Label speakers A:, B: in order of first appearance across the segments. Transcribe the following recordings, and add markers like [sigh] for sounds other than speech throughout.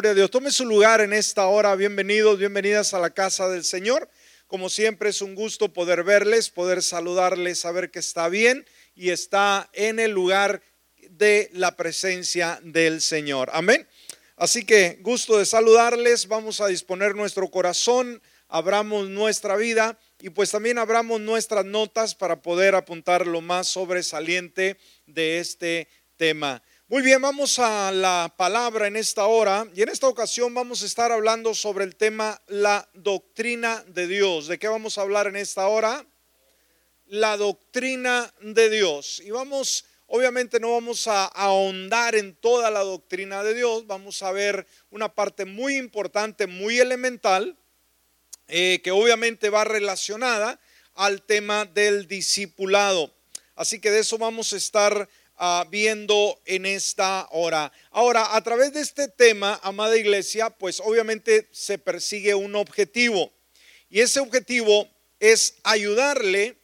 A: Dios. Tome su lugar en esta hora. Bienvenidos, bienvenidas a la casa del Señor. Como siempre es un gusto poder verles, poder saludarles, saber que está bien y está en el lugar de la presencia del Señor. Amén. Así que gusto de saludarles. Vamos a disponer nuestro corazón, abramos nuestra vida y pues también abramos nuestras notas para poder apuntar lo más sobresaliente de este tema. Muy bien, vamos a la palabra en esta hora y en esta ocasión vamos a estar hablando sobre el tema la doctrina de Dios. ¿De qué vamos a hablar en esta hora? La doctrina de Dios. Y vamos, obviamente no vamos a ahondar en toda la doctrina de Dios, vamos a ver una parte muy importante, muy elemental, eh, que obviamente va relacionada al tema del discipulado. Así que de eso vamos a estar Ah, viendo en esta hora. Ahora, a través de este tema, amada iglesia, pues obviamente se persigue un objetivo. Y ese objetivo es ayudarle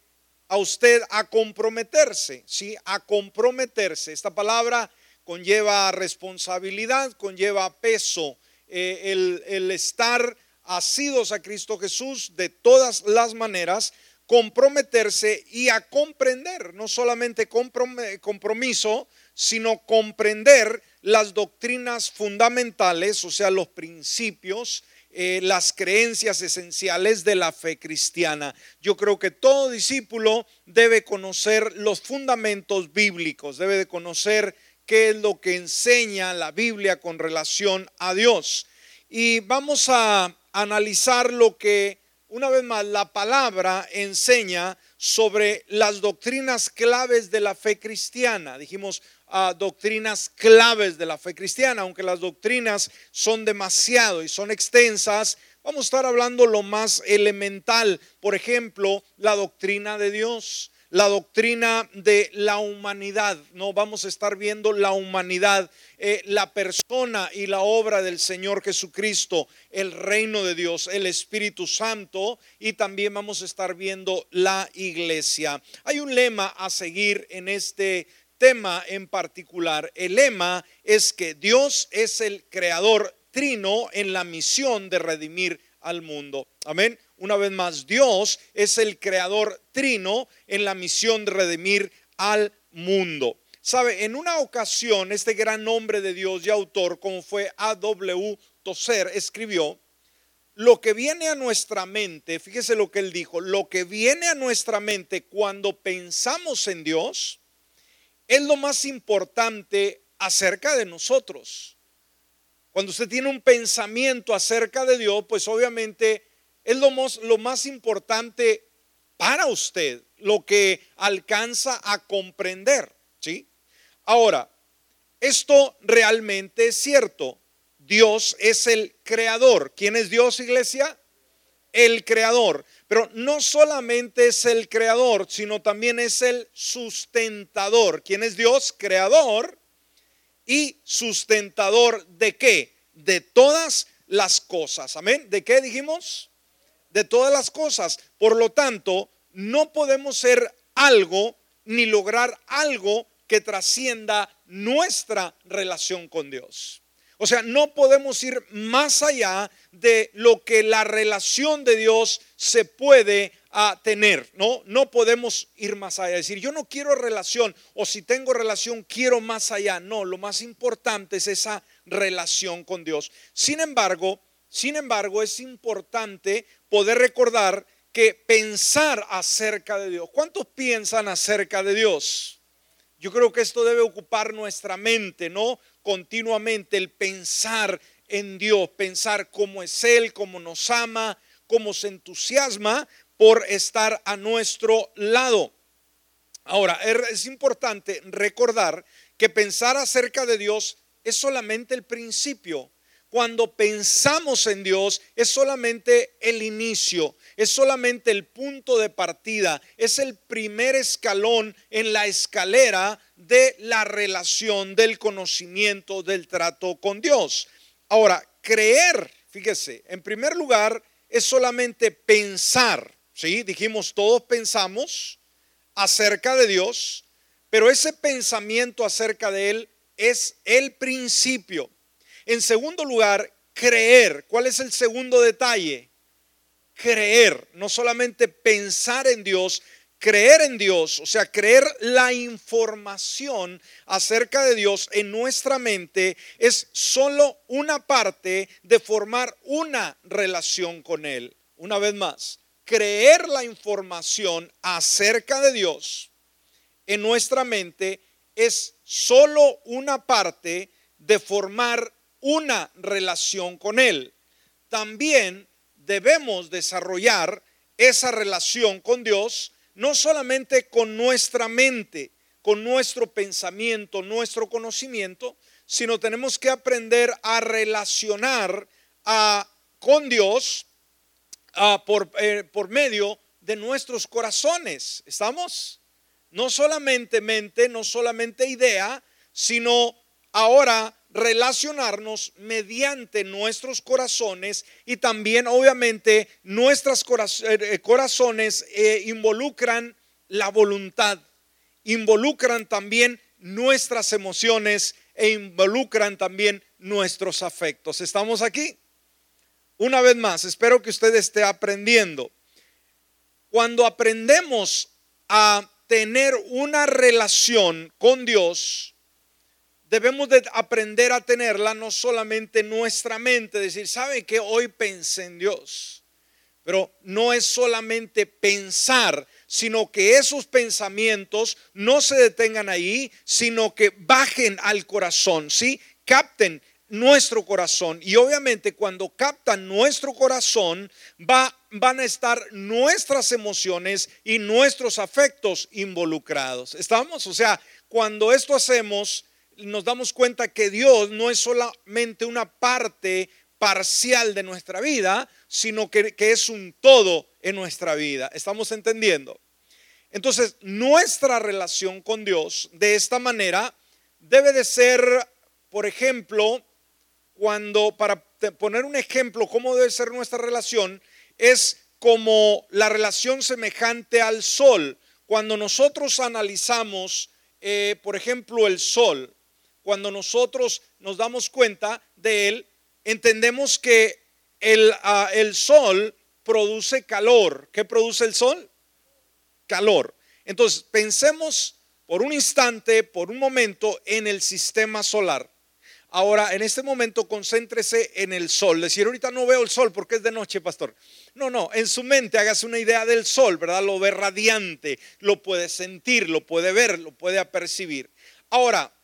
A: a usted a comprometerse, ¿sí? A comprometerse. Esta palabra conlleva responsabilidad, conlleva peso. Eh, el, el estar asidos a Cristo Jesús de todas las maneras comprometerse y a comprender, no solamente compromiso, sino comprender las doctrinas fundamentales, o sea, los principios, eh, las creencias esenciales de la fe cristiana. Yo creo que todo discípulo debe conocer los fundamentos bíblicos, debe de conocer qué es lo que enseña la Biblia con relación a Dios. Y vamos a analizar lo que una vez más, la palabra enseña sobre las doctrinas claves de la fe cristiana. Dijimos ah, doctrinas claves de la fe cristiana, aunque las doctrinas son demasiado y son extensas. Vamos a estar hablando lo más elemental, por ejemplo, la doctrina de Dios la doctrina de la humanidad. No vamos a estar viendo la humanidad, eh, la persona y la obra del Señor Jesucristo, el reino de Dios, el Espíritu Santo y también vamos a estar viendo la iglesia. Hay un lema a seguir en este tema en particular. El lema es que Dios es el creador trino en la misión de redimir al mundo. Amén. Una vez más, Dios es el creador trino en la misión de redimir al mundo. Sabe, en una ocasión este gran hombre de Dios y autor, como fue A.W. Tozer, escribió, lo que viene a nuestra mente, fíjese lo que él dijo, lo que viene a nuestra mente cuando pensamos en Dios es lo más importante acerca de nosotros. Cuando usted tiene un pensamiento acerca de Dios, pues obviamente es lo más, importante para usted, lo que alcanza a comprender, ¿sí? Ahora, esto realmente es cierto. Dios es el creador. ¿Quién es Dios, iglesia? El creador. Pero no solamente es el creador, sino también es el sustentador. ¿Quién es Dios? Creador y sustentador de qué? De todas las cosas. Amén. ¿De qué dijimos? De todas las cosas. Por lo tanto, no podemos ser algo ni lograr algo que trascienda nuestra relación con Dios. O sea, no podemos ir más allá de lo que la relación de Dios se puede ah, tener, ¿no? No podemos ir más allá, decir, yo no quiero relación o si tengo relación quiero más allá. No, lo más importante es esa relación con Dios. Sin embargo, sin embargo, es importante poder recordar que pensar acerca de Dios. ¿Cuántos piensan acerca de Dios? Yo creo que esto debe ocupar nuestra mente, ¿no? Continuamente el pensar en Dios, pensar cómo es Él, cómo nos ama, cómo se entusiasma por estar a nuestro lado. Ahora, es importante recordar que pensar acerca de Dios es solamente el principio cuando pensamos en Dios es solamente el inicio, es solamente el punto de partida, es el primer escalón en la escalera de la relación, del conocimiento, del trato con Dios. Ahora, creer, fíjese, en primer lugar es solamente pensar, ¿sí? Dijimos, todos pensamos acerca de Dios, pero ese pensamiento acerca de Él es el principio En segundo lugar, creer. ¿Cuál es el segundo detalle? Creer, no solamente pensar en Dios, creer en Dios, o sea, creer la información acerca de Dios en nuestra mente es solo una parte de formar una relación con Él. Una vez más, creer la información acerca de Dios en nuestra mente es solo una parte de formar una relación con Él. También debemos desarrollar esa relación con Dios, no solamente con nuestra mente, con nuestro pensamiento, nuestro conocimiento, sino tenemos que aprender a relacionar a, con Dios por, eh, por medio de nuestros corazones. ¿Estamos? No solamente mente, no solamente idea, sino ahora relacionarnos mediante nuestros corazones y también obviamente nuestros eh, eh, corazones involucran la voluntad, involucran también nuestras emociones e involucran también nuestros afectos. ¿Estamos aquí? Una vez más, espero que usted esté aprendiendo. Cuando aprendemos a tener una relación con Dios, debemos de aprender a tenerla no solamente en nuestra mente, decir, ¿sabe que hoy pensé en Dios? Pero no es solamente pensar, sino que esos pensamientos no se detengan ahí, sino que bajen al corazón, ¿sí? Capten nuestro corazón. Y obviamente cuando captan nuestro corazón, va, van a estar nuestras emociones y nuestros afectos involucrados. ¿Estamos? O sea, cuando esto hacemos, nos damos cuenta que Dios no es solamente una parte parcial de nuestra vida, sino que, que es un todo en nuestra vida. ¿Estamos entendiendo? Entonces, nuestra relación con Dios de esta manera debe de ser, por ejemplo, cuando, para poner un ejemplo, cómo debe ser nuestra relación, es como la relación semejante al sol. Cuando nosotros analizamos, eh, por ejemplo, el sol, cuando nosotros nos damos cuenta de él, entendemos que el, ah, el sol produce calor. ¿Qué produce el sol? Calor. Entonces, pensemos por un instante, por un momento, en el sistema solar. Ahora, en este momento, concéntrese en el sol. Decir, ahorita no veo el sol porque es de noche, pastor. No, no, en su mente hágase una idea del sol, ¿verdad? Lo ve radiante, lo puede sentir, lo puede ver, lo puede apercibir. Ahora,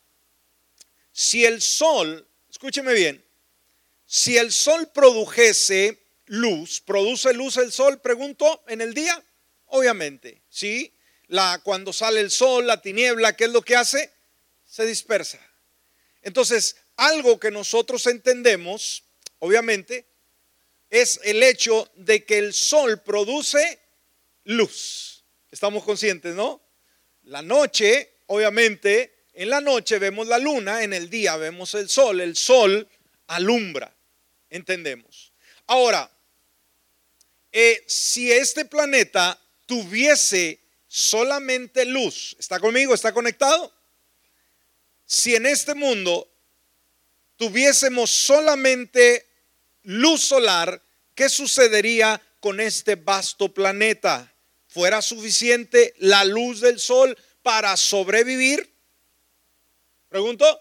A: si el sol, escúcheme bien, si el sol produjese luz, ¿produce luz el sol? Pregunto, en el día, obviamente, ¿sí? La, cuando sale el sol, la tiniebla, ¿qué es lo que hace? Se dispersa. Entonces, algo que nosotros entendemos, obviamente, es el hecho de que el sol produce luz. Estamos conscientes, ¿no? La noche, obviamente, en la noche vemos la luna, en el día vemos el sol. El sol alumbra, entendemos. Ahora, eh, si este planeta tuviese solamente luz, ¿está conmigo? ¿Está conectado? Si en este mundo tuviésemos solamente luz solar, ¿qué sucedería con este vasto planeta? ¿Fuera suficiente la luz del sol para sobrevivir? Pregunto.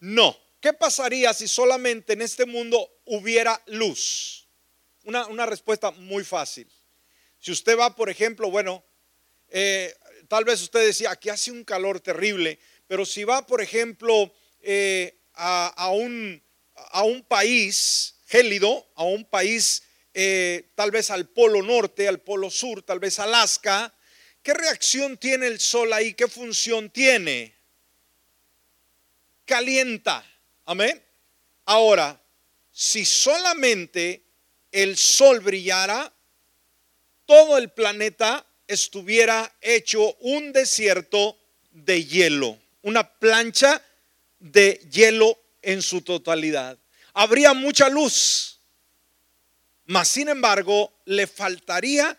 A: No. ¿Qué pasaría si solamente en este mundo hubiera luz? Una, respuesta muy fácil. Si usted va, por ejemplo, bueno, eh, tal vez usted decía, aquí hace un calor terrible, pero si va, por ejemplo, eh, a, un, a, un, país gélido, a un país eh, tal vez al polo norte, al polo sur, tal vez Alaska, ¿qué reacción tiene el sol ahí? ¿Qué función tiene? Calienta. Amén. Ahora, si solamente el sol brillara, todo el planeta estuviera hecho un desierto de hielo, una plancha de hielo en su totalidad. Habría mucha luz, mas sin embargo le faltaría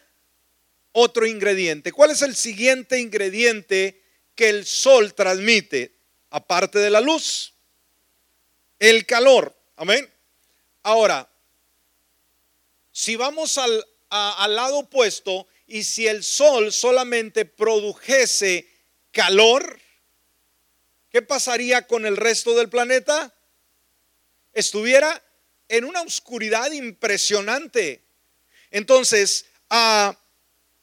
A: otro ingrediente. ¿Cuál es el siguiente ingrediente que el sol transmite, aparte de la luz? el calor. Amén. Ahora, si vamos al, al lado opuesto y si el sol solamente produjese calor, ¿qué pasaría con el resto del planeta? Estuviera en una oscuridad impresionante. Entonces, ah,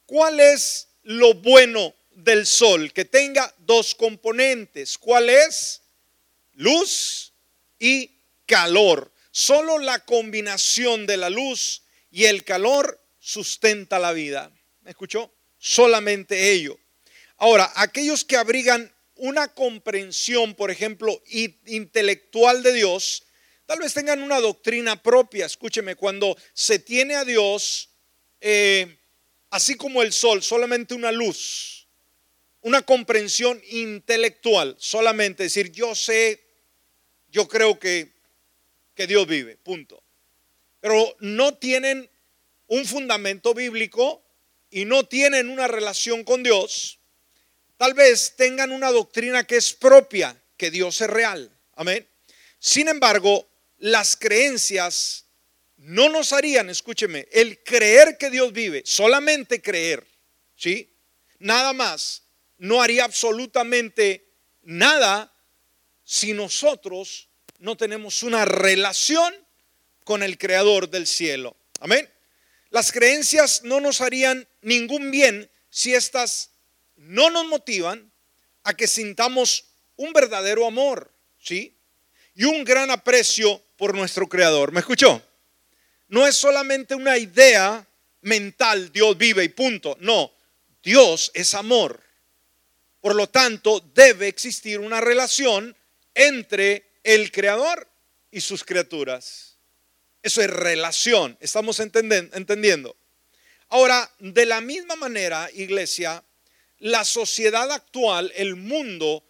A: ¿cuál es lo bueno del sol? Que tenga dos componentes. ¿Cuál es? Luz y calor. Solo la combinación de la luz y el calor sustenta la vida. ¿Me escuchó? Solamente ello. Ahora, aquellos que abrigan una comprensión, por ejemplo, intelectual de Dios, tal vez tengan una doctrina propia. Escúcheme, cuando se tiene a Dios, eh, así como el sol, solamente una luz, una comprensión intelectual, solamente decir, yo sé, yo creo que, que Dios vive, punto. Pero no tienen un fundamento bíblico y no tienen una relación con Dios, tal vez tengan una doctrina que es propia, que Dios es real. Amén. Sin embargo, las creencias no nos harían, escúcheme, el creer que Dios vive, solamente creer, ¿sí? Nada más, no haría absolutamente nada si nosotros no tenemos una relación con el creador del cielo. Amén. Las creencias no nos harían ningún bien si éstas no nos motivan a que sintamos un verdadero amor, ¿sí? Y un gran aprecio por nuestro Creador. ¿Me escuchó? No es solamente una idea mental, Dios vive y punto. No, Dios es amor. Por lo tanto, debe existir una relación entre el Creador y sus criaturas. Eso es relación. Estamos entendiendo. Ahora, de la misma manera, iglesia, la sociedad actual, el mundo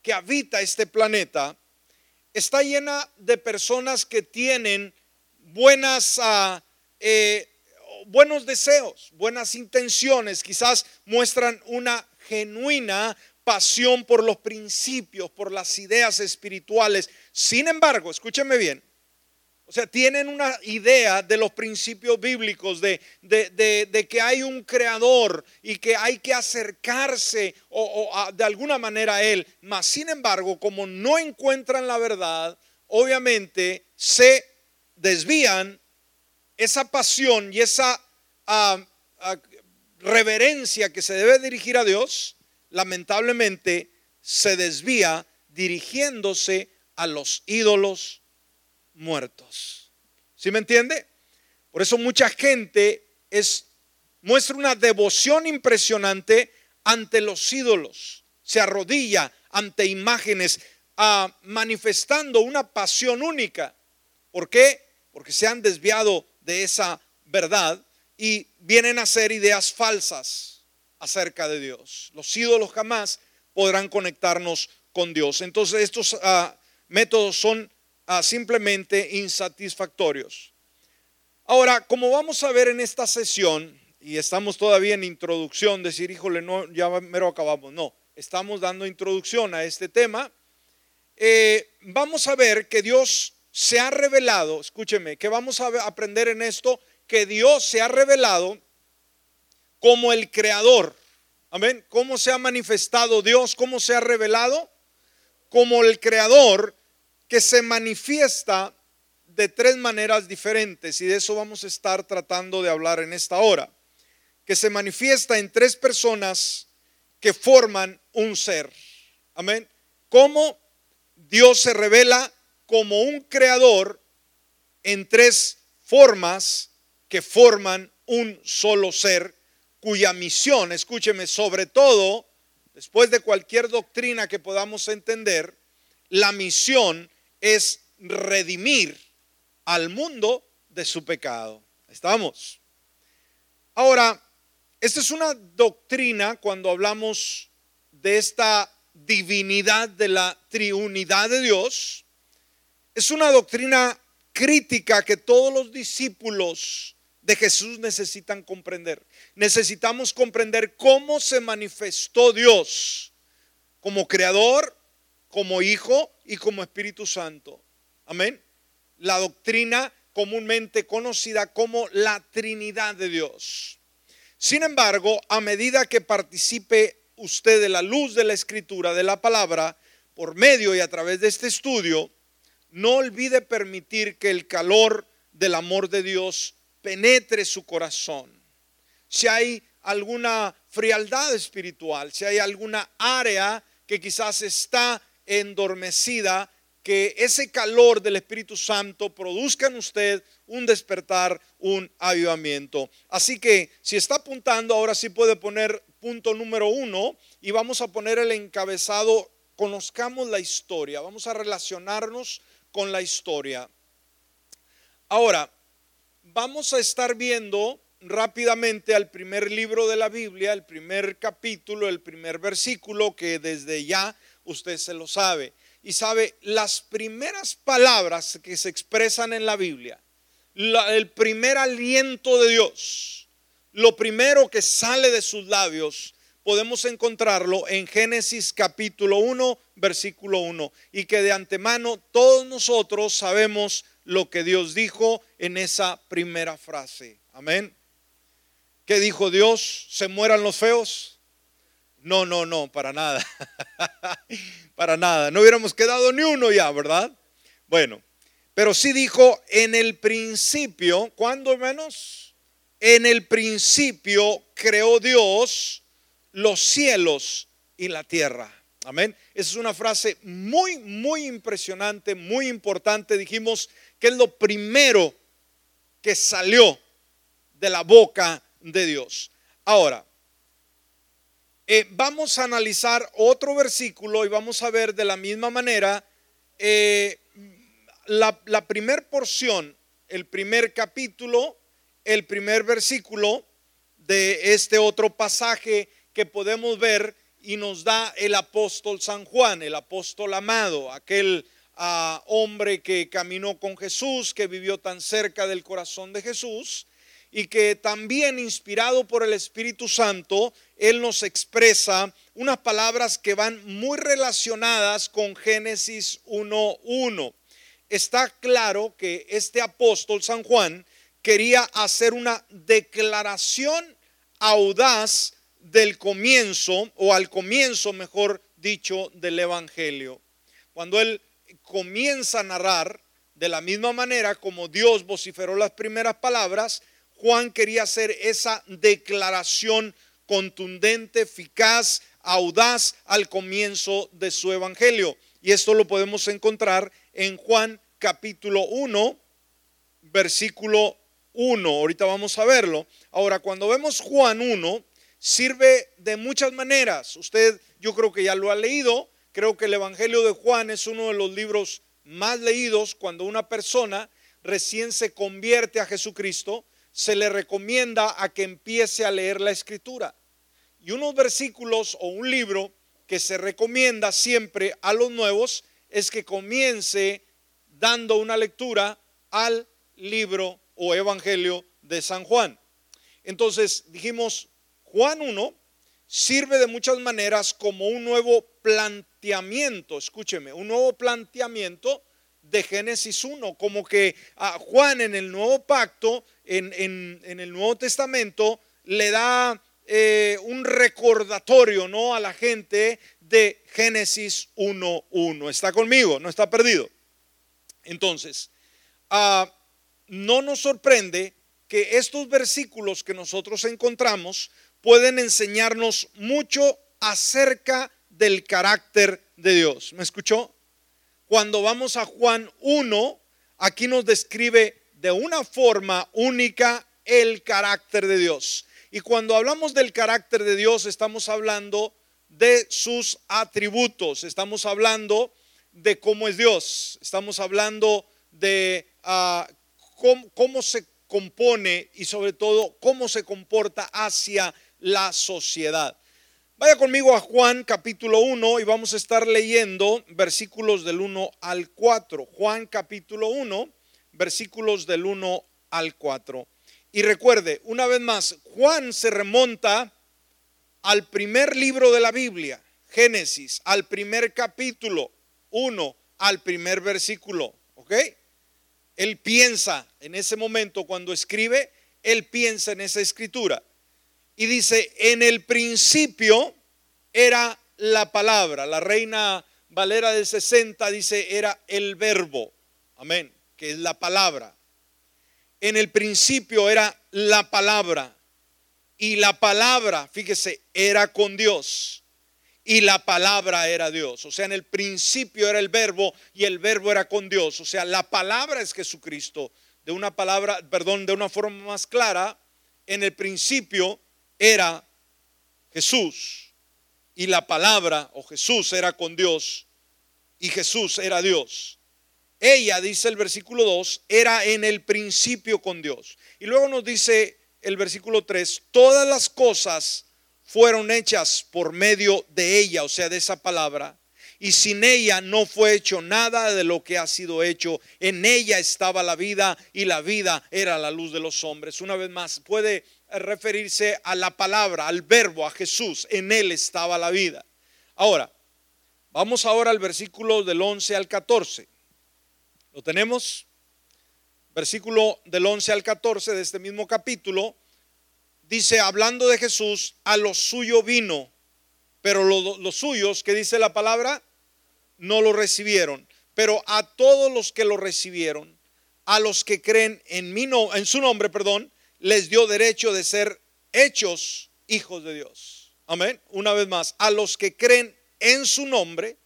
A: que habita este planeta, está llena de personas que tienen buenas, ah, eh, buenos deseos, buenas intenciones, quizás muestran una genuina pasión por los principios, por las ideas espirituales. Sin embargo, escúcheme bien, o sea, tienen una idea de los principios bíblicos, de, de, que hay un creador y que hay que acercarse o, de alguna manera a él. Mas, sin embargo, como no encuentran la verdad, obviamente se desvían esa pasión y esa ah, ah, reverencia que se debe dirigir a Dios, lamentablemente se desvía dirigiéndose a los ídolos muertos. ¿Sí me entiende? Por eso mucha gente es, muestra una devoción impresionante ante los ídolos, se arrodilla ante imágenes, ah, manifestando una pasión única. ¿Por qué? Porque se han desviado de esa verdad y vienen a ser ideas falsas acerca de Dios. Los ídolos jamás podrán conectarnos con Dios. Entonces estos ah, métodos son simplemente insatisfactorios. Ahora, como vamos a ver en esta sesión, y estamos todavía en introducción, decir, híjole, no, ya mero acabamos, no, estamos dando introducción a este tema, eh, vamos a ver que Dios se ha revelado, escúcheme, que vamos a aprender en esto, que Dios se ha revelado como el creador. Amén. ¿Cómo se ha manifestado Dios? ¿Cómo se ha revelado? Como el creador que se manifiesta de tres maneras diferentes y de eso vamos a estar tratando de hablar en esta hora, que se manifiesta en tres personas que forman un ser. Amén. ¿Cómo Dios se revela como un creador en tres formas que forman un solo ser cuya misión, escúcheme, sobre todo, después de cualquier doctrina que podamos entender, la misión es redimir al mundo de su pecado. ¿Estamos? Ahora, esta es una doctrina cuando hablamos de esta divinidad de la triunidad de Dios. Es una doctrina crítica que todos los discípulos de Jesús necesitan comprender. Necesitamos comprender cómo se manifestó Dios como creador, como Hijo y como Espíritu Santo. Amén. La doctrina comúnmente conocida como la Trinidad de Dios. Sin embargo, a medida que participe usted de la luz de la escritura, de la palabra, por medio y a través de este estudio, no olvide permitir que el calor del amor de Dios penetre su corazón. Si hay alguna frialdad espiritual, si hay alguna área que quizás está endormecida, que ese calor del Espíritu Santo produzca en usted un despertar, un avivamiento. Así que si está apuntando, ahora sí puede poner punto número uno y vamos a poner el encabezado, conozcamos la historia, vamos a relacionarnos con la historia. Ahora, vamos a estar viendo rápidamente al primer libro de la Biblia, el primer capítulo, el primer versículo que desde ya usted se lo sabe. Y sabe, las primeras palabras que se expresan en la Biblia, el primer aliento de Dios, lo primero que sale de sus labios, podemos encontrarlo en Génesis capítulo 1, versículo 1. Y que de antemano todos nosotros sabemos lo que Dios dijo en esa primera frase. Amén. ¿Qué dijo Dios? ¿Se mueran los feos? No, no, no, para nada. [laughs] para nada. No hubiéramos quedado ni uno ya, ¿verdad? Bueno, pero sí dijo en el principio, ¿cuándo menos? En el principio creó Dios los cielos y la tierra. Amén. Esa es una frase muy, muy impresionante, muy importante. Dijimos que es lo primero que salió de la boca de Dios. Ahora, eh, vamos a analizar otro versículo y vamos a ver de la misma manera eh, la, la primer porción, el primer capítulo, el primer versículo de este otro pasaje que podemos ver y nos da el apóstol San Juan, el apóstol amado, aquel hombre que caminó con Jesús, que vivió tan cerca del corazón de Jesús y que también inspirado por el Espíritu Santo, Él nos expresa unas palabras que van muy relacionadas con Génesis 1.1. Está claro que este apóstol San Juan quería hacer una declaración audaz del comienzo, o al comienzo, mejor dicho, del Evangelio. Cuando él comienza a narrar de la misma manera como Dios vociferó las primeras palabras, Juan quería hacer esa declaración contundente, eficaz, audaz al comienzo de su evangelio. Y esto lo podemos encontrar en Juan capítulo 1, versículo 1. Ahorita vamos a verlo. Ahora, cuando vemos Juan 1, sirve de muchas maneras. Usted, yo creo que ya lo ha leído. Creo que el Evangelio de Juan es uno de los libros más leídos cuando una persona recién se convierte a Jesucristo se le recomienda a que empiece a leer la escritura. Y unos versículos o un libro que se recomienda siempre a los nuevos es que comience dando una lectura al libro o evangelio de San Juan. Entonces dijimos, Juan 1 sirve de muchas maneras como un nuevo planteamiento, escúcheme, un nuevo planteamiento de Génesis 1, como que a Juan en el nuevo pacto, en, el Nuevo Testamento, le da eh, un recordatorio ¿no? a la gente de Génesis 1.1. ¿Está conmigo? ¿No está perdido? Entonces, ah, no nos sorprende que estos versículos que nosotros encontramos pueden enseñarnos mucho acerca del carácter de Dios. ¿Me escuchó? cuando vamos a Juan 1, aquí nos describe de una forma única el carácter de Dios. Y cuando hablamos del carácter de Dios, estamos hablando de sus atributos, estamos hablando de cómo es Dios, estamos hablando de ah, cómo, cómo se compone y sobre todo cómo se comporta hacia la sociedad. Vaya conmigo a Juan capítulo 1 y vamos a estar leyendo versículos del 1 al 4. Juan capítulo 1, versículos del 1 al 4. Y recuerde, una vez más, Juan se remonta al primer libro de la Biblia, Génesis, al primer capítulo. 1 al primer versículo, ¿ok? Él piensa en ese momento cuando escribe, él piensa en esa escritura. Y dice, en el principio era la palabra. La reina Valera del 60 dice, era el verbo. Amén. Que es la palabra. En el principio era la palabra. Y la palabra, fíjese, era con Dios. Y la palabra era Dios. O sea, en el principio era el verbo y el verbo era con Dios. O sea, la palabra es Jesucristo. De una palabra, perdón, de una forma más clara, en el principio era Jesús. Y la palabra o Jesús era con Dios. Y Jesús era Dios. Ella, dice el versículo 2, era en el principio con Dios. Y luego nos dice el versículo 3, todas las cosas fueron hechas por medio de ella, o sea, de esa palabra. Y sin ella no fue hecho nada de lo que ha sido hecho. En ella estaba la vida y la vida era la luz de los hombres. Una vez más, puede referirse a la palabra, al verbo, a Jesús. En él estaba la vida. Ahora, vamos ahora al versículo del 11 al 14. ¿Lo tenemos? versículo del 11 al 14 de este mismo capítulo, dice, hablando de Jesús, a lo suyo vino, pero los suyos, que dice la palabra, no lo recibieron. Pero a todos los que lo recibieron, a los que creen en, mi no, en su nombre, perdón, les dio derecho de ser hechos hijos de Dios. Amén. Una vez más, a los que creen en su nombre,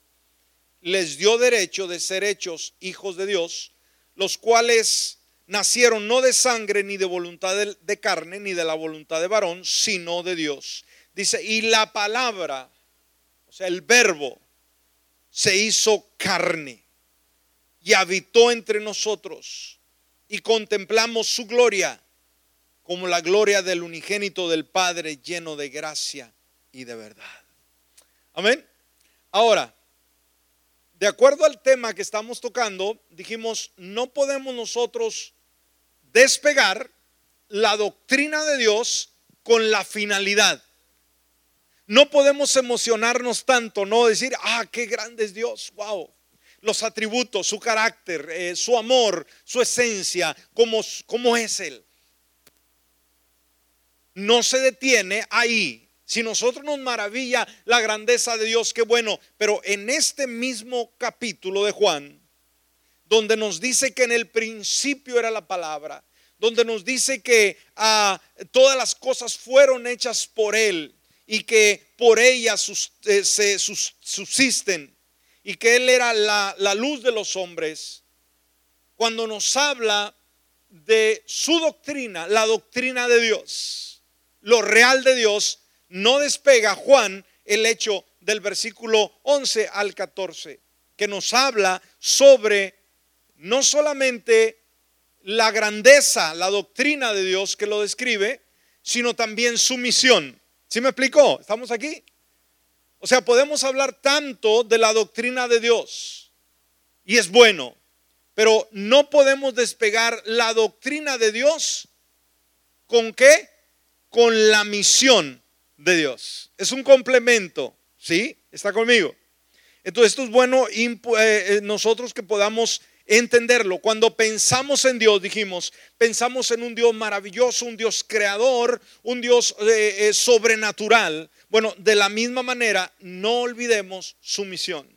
A: les dio derecho de ser hechos hijos de Dios, los cuales nacieron no de sangre ni de voluntad de, carne ni de la voluntad de varón, sino de Dios. Dice, y la palabra, o sea, el verbo, se hizo carne y habitó entre nosotros y contemplamos su gloria como la gloria del unigénito del Padre lleno de gracia y de verdad. Amén. Ahora, de acuerdo al tema que estamos tocando, dijimos, no podemos nosotros despegar la doctrina de Dios con la finalidad. No podemos emocionarnos tanto, no decir, ah, qué grande es Dios, wow. Los atributos, su carácter, eh, su amor, su esencia, cómo, cómo es Él. No se detiene ahí. Si nosotros nos maravilla la grandeza de Dios, qué bueno. Pero en este mismo capítulo de Juan, donde nos dice que en el principio era la palabra, donde nos dice que ah, todas las cosas fueron hechas por Él y que por ellas eh, se subsisten y que Él era la luz de los hombres, cuando nos habla de su doctrina, la doctrina de Dios, lo real de Dios, no despega Juan el hecho del versículo 11 al 14, que nos habla sobre no solamente la grandeza, la doctrina de Dios que lo describe, sino también su misión. ¿Sí me explicó? ¿Estamos aquí? O sea, podemos hablar tanto de la doctrina de Dios y es bueno, pero no podemos despegar la doctrina de Dios con qué? Con la misión de Dios. Es un complemento, ¿sí? ¿Está conmigo? Entonces esto es bueno eh, eh, nosotros que podamos entenderlo. Cuando pensamos en Dios, dijimos, pensamos en un Dios maravilloso, un Dios creador, un Dios eh, sobrenatural. Bueno, de la misma manera, no olvidemos su misión.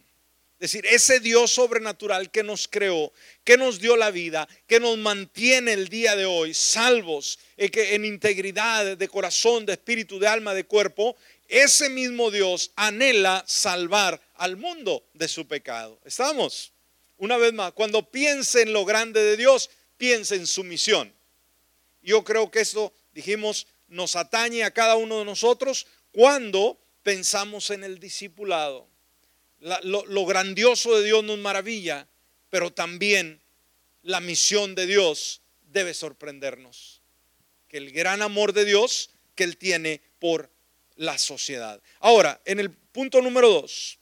A: Es decir, ese Dios sobrenatural que nos creó, que nos dio la vida, que nos mantiene el día de hoy salvos, eh, que en integridad de corazón, de espíritu, de alma, de cuerpo, ese mismo Dios anhela salvar al mundo de su pecado. ¿Estamos? Una vez más, cuando piense en lo grande de Dios, piense en su misión. Yo creo que esto, dijimos, nos atañe a cada uno de nosotros cuando pensamos en el discipulado. Lo, lo grandioso de Dios nos maravilla, pero también la misión de Dios debe sorprendernos. Que el gran amor de Dios que Él tiene por la sociedad. Ahora, en el punto número dos,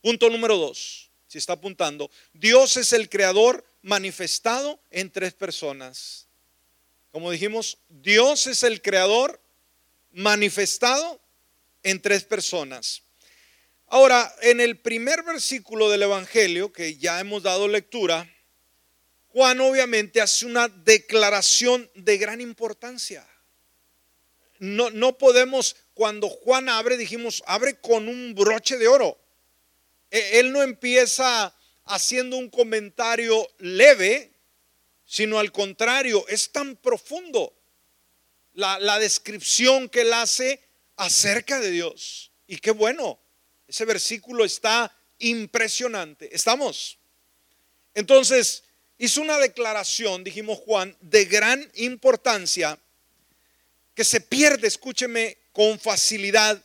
A: punto número dos, si está apuntando, Dios es el creador manifestado en tres personas. Como dijimos, Dios es el creador manifestado en tres personas. Ahora, en el primer versículo del Evangelio, que ya hemos dado lectura, Juan obviamente hace una declaración de gran importancia. No, no podemos, cuando Juan abre, dijimos, abre con un broche de oro. E, él no empieza haciendo un comentario leve, sino al contrario, es tan profundo la, la descripción que él hace acerca de Dios. Y qué bueno, ese versículo está impresionante. ¿Estamos? Entonces, hizo una declaración, dijimos Juan, de gran importancia que se pierde, escúcheme, con facilidad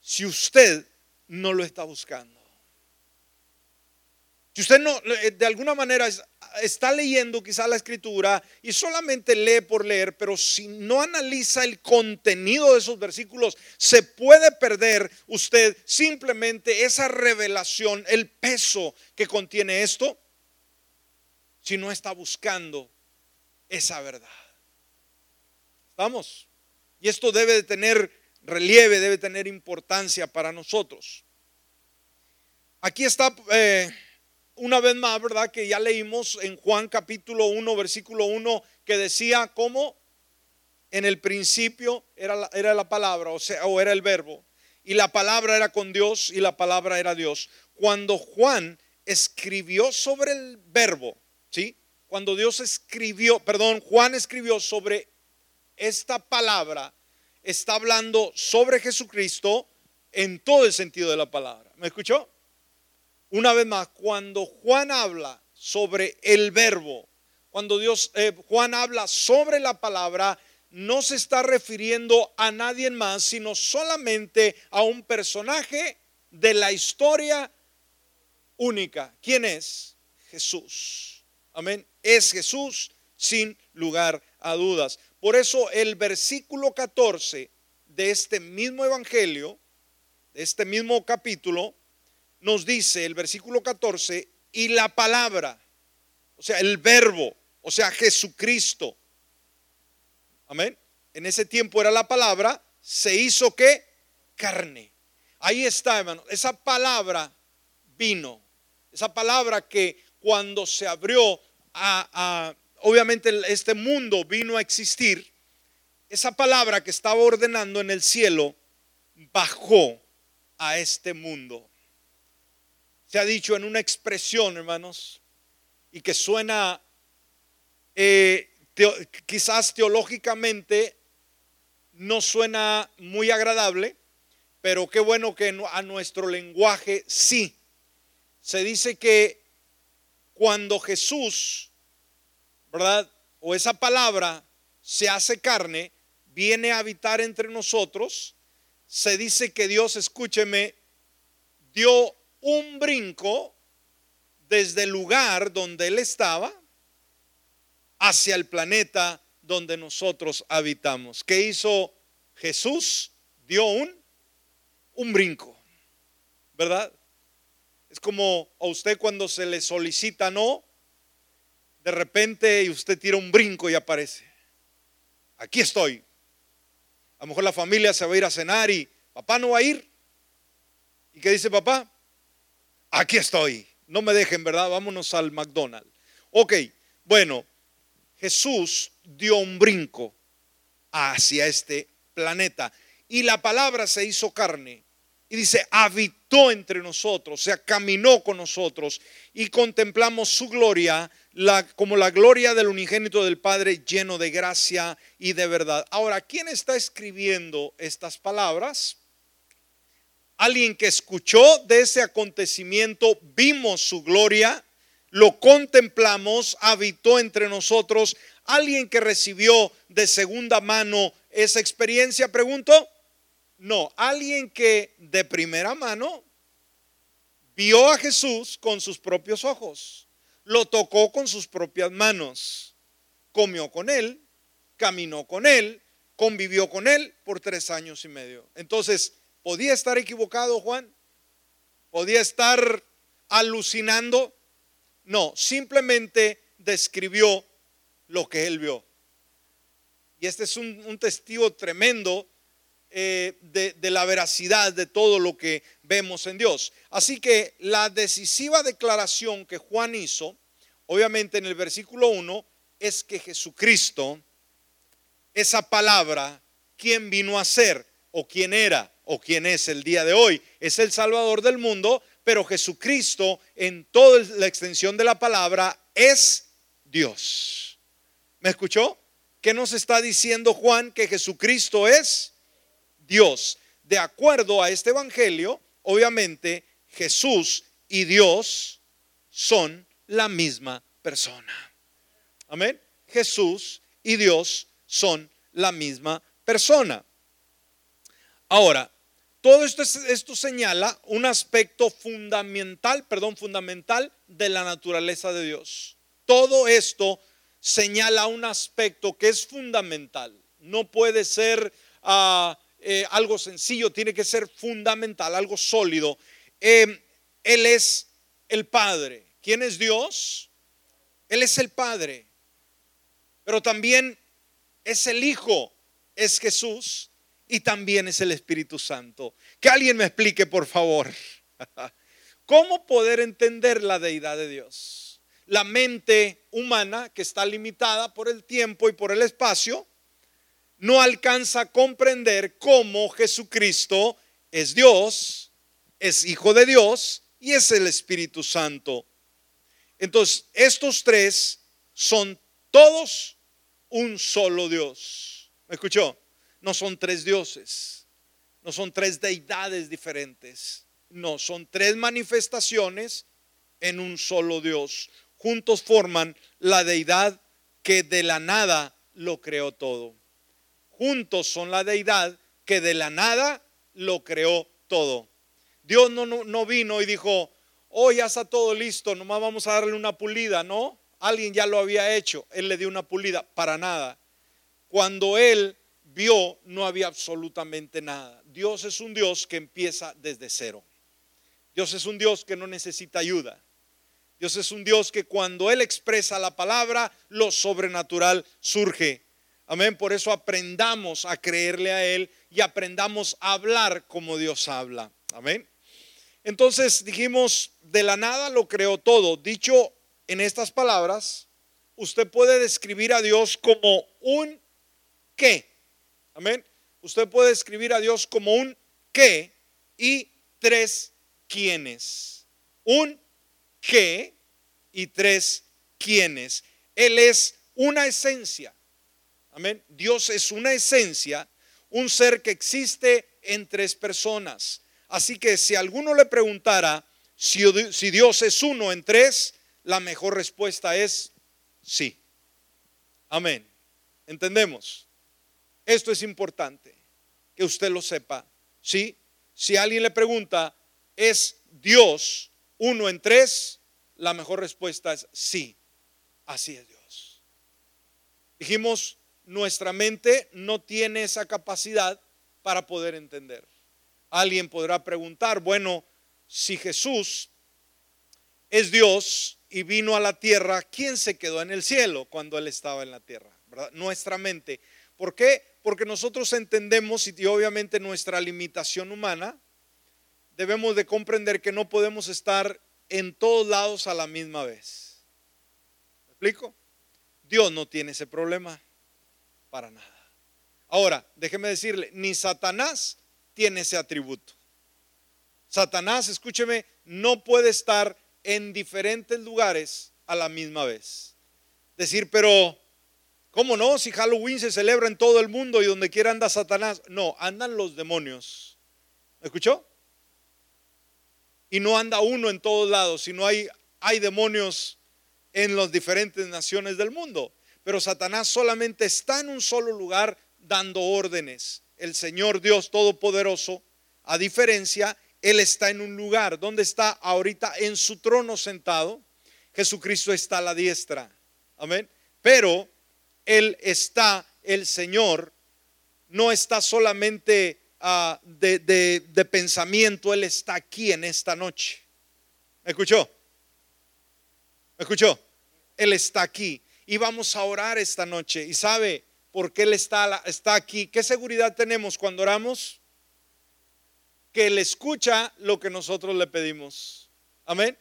A: si usted no lo está buscando. Si usted no, eh, de alguna manera está leyendo quizá la escritura y solamente lee por leer, pero si no analiza el contenido de esos versículos, se puede perder usted simplemente esa revelación, el peso que contiene esto, si no está buscando esa verdad. ¿Vamos? Y esto debe de tener relieve, debe tener importancia para nosotros. Aquí está... Eh, una vez más, ¿verdad? Que ya leímos en Juan capítulo 1, versículo 1, que decía cómo en el principio era la, era la palabra, o sea, o era el verbo, y la palabra era con Dios y la palabra era Dios. Cuando Juan escribió sobre el verbo, ¿sí? Cuando Dios escribió, perdón, Juan escribió sobre esta palabra, está hablando sobre Jesucristo en todo el sentido de la palabra. ¿Me escuchó? Una vez más, cuando Juan habla sobre el verbo, cuando Dios, eh, Juan habla sobre la palabra, no se está refiriendo a nadie más, sino solamente a un personaje de la historia única. ¿Quién es? Jesús. Amén. Es Jesús sin lugar a dudas. Por eso el versículo 14 de este mismo evangelio, de este mismo capítulo, nos dice el versículo 14, y la palabra, o sea, el verbo, o sea, Jesucristo. Amén. En ese tiempo era la palabra, se hizo que carne. Ahí está, hermano. Esa palabra vino. Esa palabra que cuando se abrió a, a, obviamente este mundo vino a existir. Esa palabra que estaba ordenando en el cielo bajó a este mundo se ha dicho en una expresión, hermanos, y que suena eh, quizás teológicamente no suena muy agradable, pero qué bueno que a nuestro lenguaje sí. Se dice que cuando Jesús, ¿verdad? O esa palabra se hace carne, viene a habitar entre nosotros, se dice que Dios, escúcheme, dio un brinco desde el lugar donde él estaba hacia el planeta donde nosotros habitamos. ¿Qué hizo Jesús? Dio un, un brinco, ¿verdad? Es como a usted cuando se le solicita no, de repente usted tira un brinco y aparece. Aquí estoy. A lo mejor la familia se va a ir a cenar y papá no va a ir. ¿Y qué dice papá? Aquí estoy. No me dejen, ¿verdad? Vámonos al McDonald's. Ok, bueno, Jesús dio un brinco hacia este planeta y la palabra se hizo carne y dice, habitó entre nosotros, o sea, caminó con nosotros y contemplamos su gloria como la gloria del unigénito del Padre lleno de gracia y de verdad. Ahora, ¿quién está escribiendo estas palabras? Alguien que escuchó de ese acontecimiento, vimos su gloria, lo contemplamos, habitó entre nosotros, alguien que recibió de segunda mano esa experiencia, pregunto, no, alguien que de primera mano vio a Jesús con sus propios ojos, lo tocó con sus propias manos, comió con él, caminó con él, convivió con él por tres años y medio. Entonces, ¿Podía estar equivocado Juan? ¿Podía estar alucinando? No, simplemente describió lo que él vio. Y este es un, testigo tremendo eh, de, la veracidad de todo lo que vemos en Dios. Así que la decisiva declaración que Juan hizo, obviamente en el versículo 1, es que Jesucristo, esa palabra, ¿quién vino a ser? ¿O quién era? ¿O quién es el día de hoy? Es el Salvador del mundo, pero Jesucristo en toda la extensión de la palabra es Dios. ¿Me escuchó? ¿Qué nos está diciendo Juan? Que Jesucristo es Dios. De acuerdo a este Evangelio, obviamente Jesús y Dios son la misma persona. Amén. Jesús y Dios son la misma persona. Ahora, todo esto, señala un aspecto fundamental, perdón, fundamental de la naturaleza de Dios. Todo esto señala un aspecto que es fundamental. No puede ser ah, eh, algo sencillo, tiene que ser fundamental, algo sólido. Em, él es el Padre. ¿Quién es Dios? Él es el Padre. Pero también es el Hijo, es Jesús y también es el Espíritu Santo. Que alguien me explique, por favor. [laughs] ¿Cómo poder entender la deidad de Dios? la mente humana, que está limitada por el tiempo y por el espacio, no alcanza a comprender cómo Jesucristo es Dios, es Hijo de Dios y es el Espíritu Santo. Entonces, estos tres son todos un solo Dios. ¿Me escuchó? No son tres dioses, no son tres deidades diferentes, no, son tres manifestaciones en un solo Dios juntos forman la deidad que de la nada lo creó todo. Juntos son la deidad que de la nada lo creó todo. Dios no, no, vino y dijo, oh, ya está todo listo, nomás vamos a darle una pulida, ¿no? Alguien ya lo había hecho, Él le dio una pulida, para nada. Cuando Él vio, no había absolutamente nada. Dios es un Dios que empieza desde cero. Dios es un Dios que no necesita ayuda. Dios es un Dios que cuando Él expresa la palabra, lo sobrenatural surge. Amén. Por eso aprendamos a creerle a Él y aprendamos a hablar como Dios habla. Amén. Entonces dijimos, de la nada lo creó todo. Dicho en estas palabras, usted puede describir a Dios como un qué. Amén. Usted puede describir a Dios como un qué y tres quiénes. Un qué y tres quiénes. Él es una esencia. Amén. Dios es una esencia, un ser que existe en tres personas. Así que si alguno le preguntara si Dios es uno en tres, la mejor respuesta es sí. Amén. ¿Entendemos? Esto es importante, que usted lo sepa. ¿Sí? Si alguien le pregunta, ¿es Dios uno en tres, la mejor respuesta es sí, así es Dios. Dijimos, nuestra mente no tiene esa capacidad para poder entender. Alguien podrá preguntar, bueno, si Jesús es Dios y vino a la tierra, ¿quién se quedó en el cielo cuando Él estaba en la tierra? Nuestra mente. ¿Por qué? Porque nosotros entendemos y obviamente nuestra limitación humana debemos de comprender que no podemos estar en todos lados a la misma vez. ¿Me explico? Dios no tiene ese problema para nada. Ahora, déjeme decirle, ni Satanás tiene ese atributo. Satanás, escúcheme, no puede estar en diferentes lugares a la misma vez. Decir, pero, ¿cómo no? Si Halloween se celebra en todo el mundo y donde quiera anda Satanás. No, andan los demonios. ¿Me escuchó? y no anda uno en todos lados, sino hay, hay demonios en las diferentes naciones del mundo. Pero Satanás solamente está en un solo lugar dando órdenes. El Señor Dios Todopoderoso, a diferencia, Él está en un lugar donde está ahorita en su trono sentado. Jesucristo está a la diestra. Amén. Pero Él está, el Señor, no está solamente Ah, de, pensamiento, Él está aquí en esta noche. ¿Me escuchó? ¿Me escuchó? Él está aquí. Y vamos a orar esta noche. Y sabe, porque Él está, está aquí. ¿Qué seguridad tenemos cuando oramos? Que Él escucha lo que nosotros le pedimos. Amén.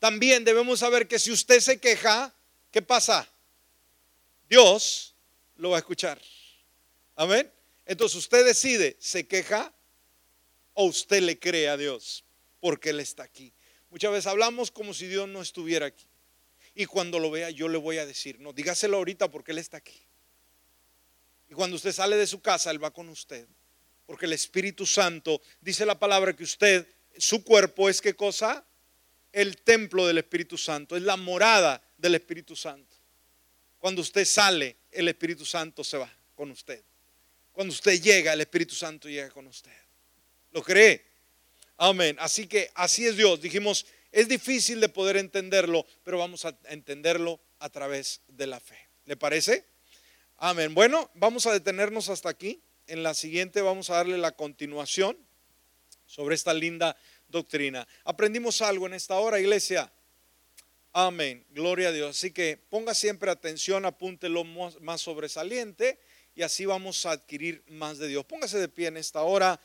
A: También debemos saber que si usted se queja, ¿qué pasa? Dios lo va a escuchar. Amén. Entonces usted decide, ¿se queja o usted le cree a Dios? Porque Él está aquí. Muchas veces hablamos como si Dios no estuviera aquí. Y cuando lo vea, yo le voy a decir, no, dígaselo ahorita porque Él está aquí. Y cuando usted sale de su casa, Él va con usted. Porque el Espíritu Santo, dice la palabra que usted, su cuerpo es qué cosa? El templo del Espíritu Santo, es la morada del Espíritu Santo. Cuando usted sale, el Espíritu Santo se va con usted. Cuando usted llega, el Espíritu Santo llega con usted. ¿Lo cree? Amén. Así que así es Dios. Dijimos, es difícil de poder entenderlo, pero vamos a entenderlo a través de la fe. ¿Le parece? Amén. Bueno, vamos a detenernos hasta aquí. En la siguiente vamos a darle la continuación sobre esta linda doctrina. Aprendimos algo en esta hora, iglesia. Amén. Gloria a Dios. Así que ponga siempre atención, apúntelo más sobresaliente y así vamos a adquirir más de Dios. Póngase de pie en esta hora.